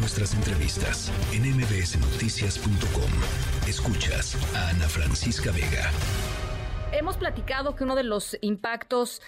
nuestras entrevistas en mbsnoticias.com. Escuchas a Ana Francisca Vega. Hemos platicado que uno de los impactos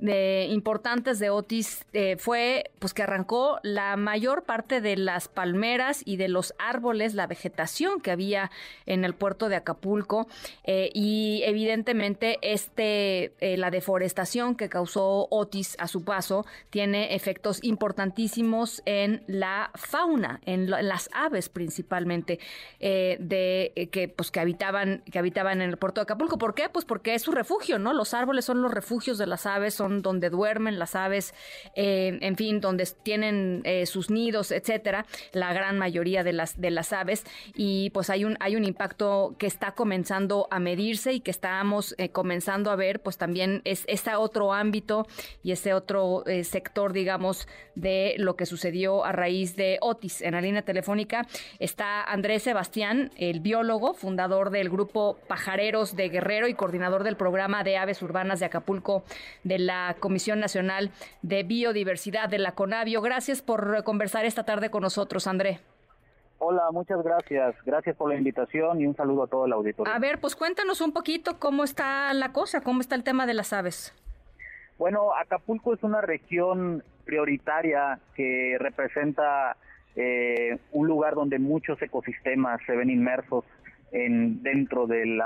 importantes de Otis eh, fue pues que arrancó la mayor parte de las palmeras y de los árboles, la vegetación que había en el puerto de Acapulco eh, y evidentemente este eh, la deforestación que causó Otis a su paso tiene efectos importantísimos en la fauna, en, las aves principalmente de que pues que habitaban que habitaban en el puerto de Acapulco. ¿Por qué? Pues porque es su refugio, ¿no? Los árboles son los refugios de las aves, son donde duermen las aves, eh, en fin, donde tienen eh, sus nidos, etcétera, la gran mayoría de las, de las aves. Y pues hay un, hay un impacto que está comenzando a medirse y que estamos eh, comenzando a ver, pues también es ese otro ámbito y ese otro sector, digamos, de lo que sucedió a raíz de Otis. En la línea telefónica está Andrés Sebastián, el biólogo, fundador del grupo Pajareros de Guerrero y coordinador del programa de aves urbanas de Acapulco de la Comisión Nacional de Biodiversidad de la CONAVIO. Gracias por conversar esta tarde con nosotros, André. Hola, muchas gracias. Gracias por la invitación y un saludo a todo el auditorio. A ver, pues cuéntanos un poquito cómo está la cosa, cómo está el tema de las aves. Bueno, Acapulco es una región prioritaria que representa eh, un lugar donde muchos ecosistemas se ven inmersos en dentro del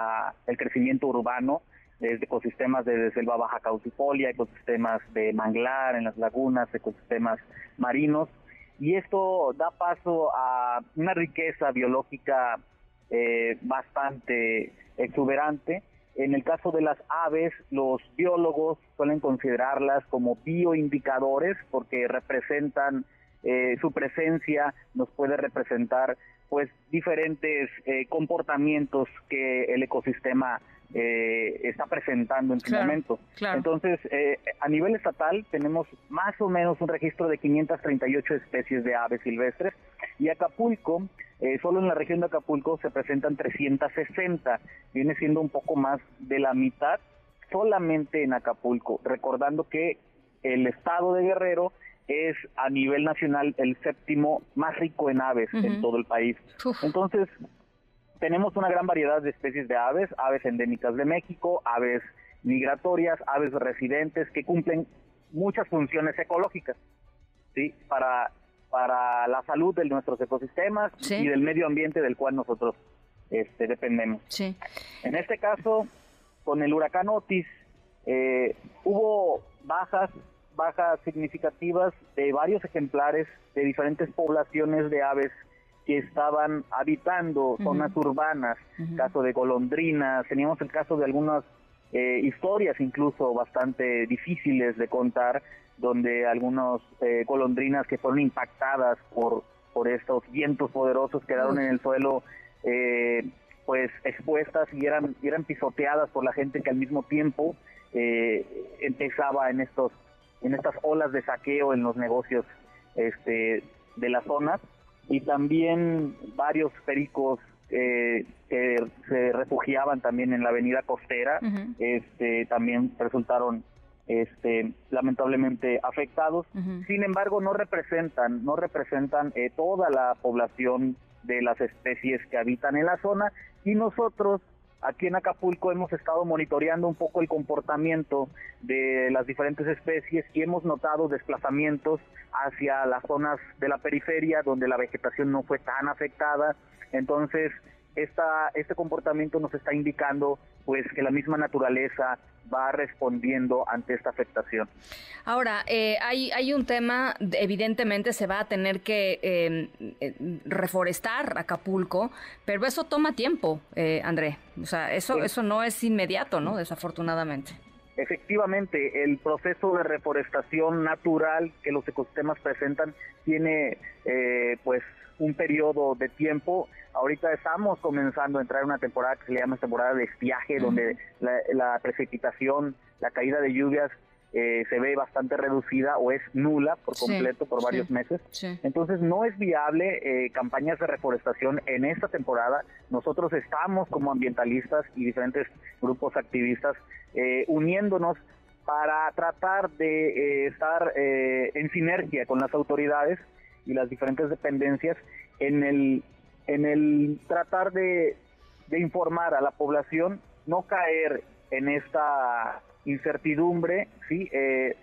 crecimiento urbano desde ecosistemas de selva baja caucifolia, ecosistemas de manglar en las lagunas, ecosistemas marinos, y esto da paso a una riqueza biológica eh, bastante exuberante. En el caso de las aves, los biólogos suelen considerarlas como bioindicadores porque representan eh, su presencia, nos puede representar pues diferentes eh, comportamientos que el ecosistema eh, está presentando en su momento. Entonces, eh, a nivel estatal tenemos más o menos un registro de 538 especies de aves silvestres. Y Acapulco, eh, solo en la región de Acapulco se presentan 360, viene siendo un poco más de la mitad solamente en Acapulco, recordando que el estado de Guerrero es a nivel nacional el séptimo más rico en aves en todo el país. Entonces, tenemos una gran variedad de especies de aves, aves endémicas de México, aves migratorias, aves residentes que cumplen muchas funciones ecológicas, ¿sí? Para, para la salud de nuestros ecosistemas y del medio ambiente del cual nosotros este, dependemos. Sí. En este caso, con el huracán Otis, eh, hubo bajas, bajas significativas de varios ejemplares de diferentes poblaciones de aves que estaban habitando zonas urbanas, caso de golondrinas, teníamos el caso de algunas eh, historias incluso bastante difíciles de contar, donde algunas eh, golondrinas que fueron impactadas por, por estos vientos poderosos quedaron en el suelo eh, pues expuestas y eran, eran pisoteadas por la gente que al mismo tiempo empezaba en estos en estas olas de saqueo en los negocios este, de la zona y también varios pericos eh, que se refugiaban también en la avenida costera, este, también resultaron este, lamentablemente afectados. Sin embargo, no representan, no representan eh, toda la población de las especies que habitan en la zona y nosotros Aquí en Acapulco hemos estado monitoreando un poco el comportamiento de las diferentes especies y hemos notado desplazamientos hacia las zonas de la periferia donde la vegetación no fue tan afectada. Entonces, esta, este comportamiento nos está indicando pues que la misma naturaleza va respondiendo ante esta afectación. Ahora, eh, hay, hay un tema, evidentemente se va a tener que em, eh, reforestar Acapulco, pero eso toma tiempo, eh, André. O sea, eso, eso no es inmediato, ¿no? Desafortunadamente. Efectivamente, el proceso de reforestación natural que los ecosistemas presentan tiene pues un periodo de tiempo. Ahorita estamos comenzando a entrar en una temporada que se llama temporada de estiaje, donde la, precipitación, la caída de lluvias eh, se ve bastante reducida o es nula por completo por varios meses. Entonces no es viable eh, campañas de reforestación en esta temporada. Nosotros estamos como ambientalistas y diferentes grupos activistas eh, uniéndonos para tratar de estar en sinergia con las autoridades y las diferentes dependencias en el, en el tratar de, de informar a la población, no caer en esta incertidumbre, ¿sí? Eh,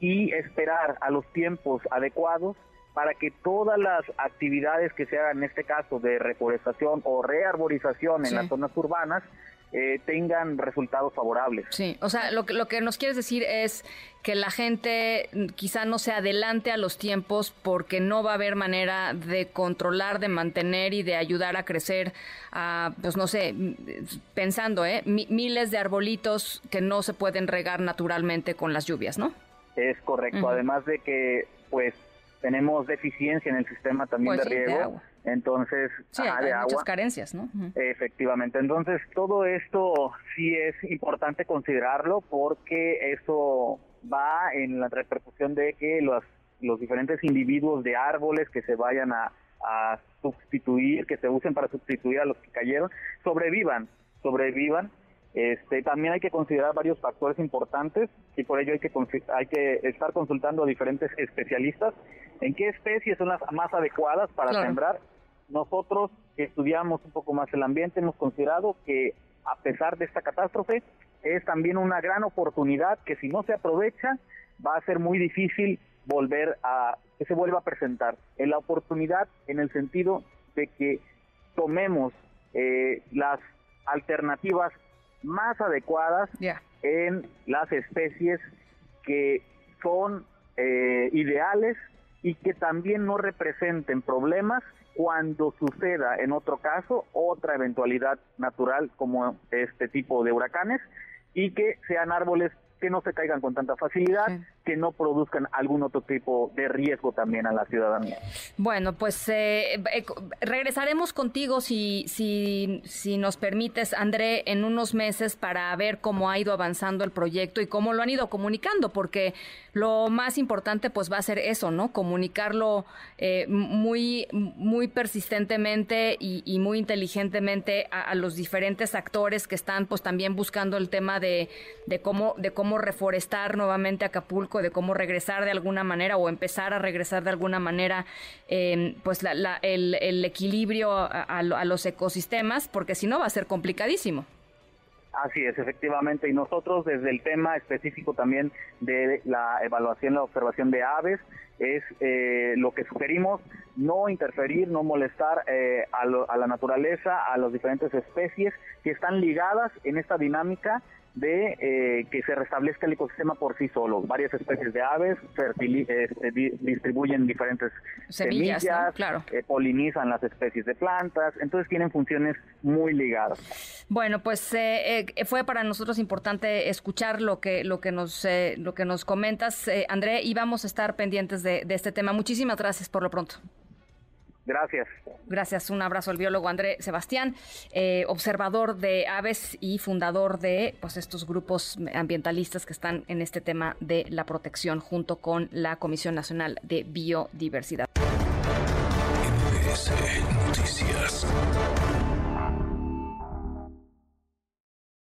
y esperar a los tiempos adecuados para que todas las actividades que se hagan, en este caso de reforestación o rearborización en las zonas urbanas, eh, tengan resultados favorables. Sí, o sea, lo que, lo que nos quieres decir es que la gente quizá no se adelante a los tiempos porque no va a haber manera de controlar, de mantener y de ayudar a crecer a, pues no sé, pensando, ¿eh? miles de arbolitos que no se pueden regar naturalmente con las lluvias, ¿no? Es correcto, además de que, pues, tenemos deficiencia en el sistema también pues de riego. Entonces, sí, hay muchas carencias, ¿no? Efectivamente. Entonces, todo esto sí es importante considerarlo porque eso va en la repercusión de que los, los diferentes individuos de árboles que se vayan a, a sustituir, que se usen para sustituir a los que cayeron, sobrevivan, sobrevivan este, también hay que considerar varios factores importantes y por ello hay que, hay que estar consultando a diferentes especialistas en qué especies son las más adecuadas para sembrar. Nosotros que estudiamos un poco más el ambiente hemos considerado que a pesar de esta catástrofe es también una gran oportunidad que si no se aprovecha va a ser muy difícil volver a que se vuelva a presentar. En la oportunidad en el sentido de que tomemos eh, las alternativas más adecuadas en las especies que son eh, ideales y que también no representen problemas cuando suceda en otro caso otra eventualidad natural como este tipo de huracanes y que sean árboles que no se caigan con tanta facilidad, que no produzcan algún otro tipo de riesgo también a la ciudadanía. Bueno, pues eh, eh, regresaremos contigo si, si, si nos permites, André, en unos meses para ver cómo ha ido avanzando el proyecto y cómo lo han ido comunicando, porque lo más importante pues va a ser eso, ¿no? Comunicarlo eh, muy, muy persistentemente y, muy inteligentemente a, los diferentes actores que están pues también buscando el tema de, de cómo, de cómo reforestar nuevamente Acapulco, de cómo regresar de alguna manera o empezar a regresar de alguna manera em, pues el, equilibrio a, los ecosistemas, porque si no va a ser complicadísimo. Así es, efectivamente. Y nosotros desde el tema específico también de la evaluación, la observación de aves, es eh, lo que sugerimos, no interferir, no molestar eh, a, a la naturaleza, a las diferentes especies que están ligadas en esta dinámica de eh, que se restablezca el ecosistema por sí solo. Varias especies de aves este, distribuyen diferentes semillas, claro. Eh, polinizan las especies de plantas, entonces tienen funciones muy ligadas. Bueno, pues eh, fue para nosotros importante escuchar lo que lo que nos lo que nos comentas, André, y vamos a estar pendientes de este tema. Muchísimas gracias por lo pronto. Gracias. Gracias. Un abrazo al biólogo André Sebastián, eh, observador de aves y fundador de pues, estos grupos ambientalistas que están en este tema de la protección junto con la Comisión Nacional de Biodiversidad. Noticias.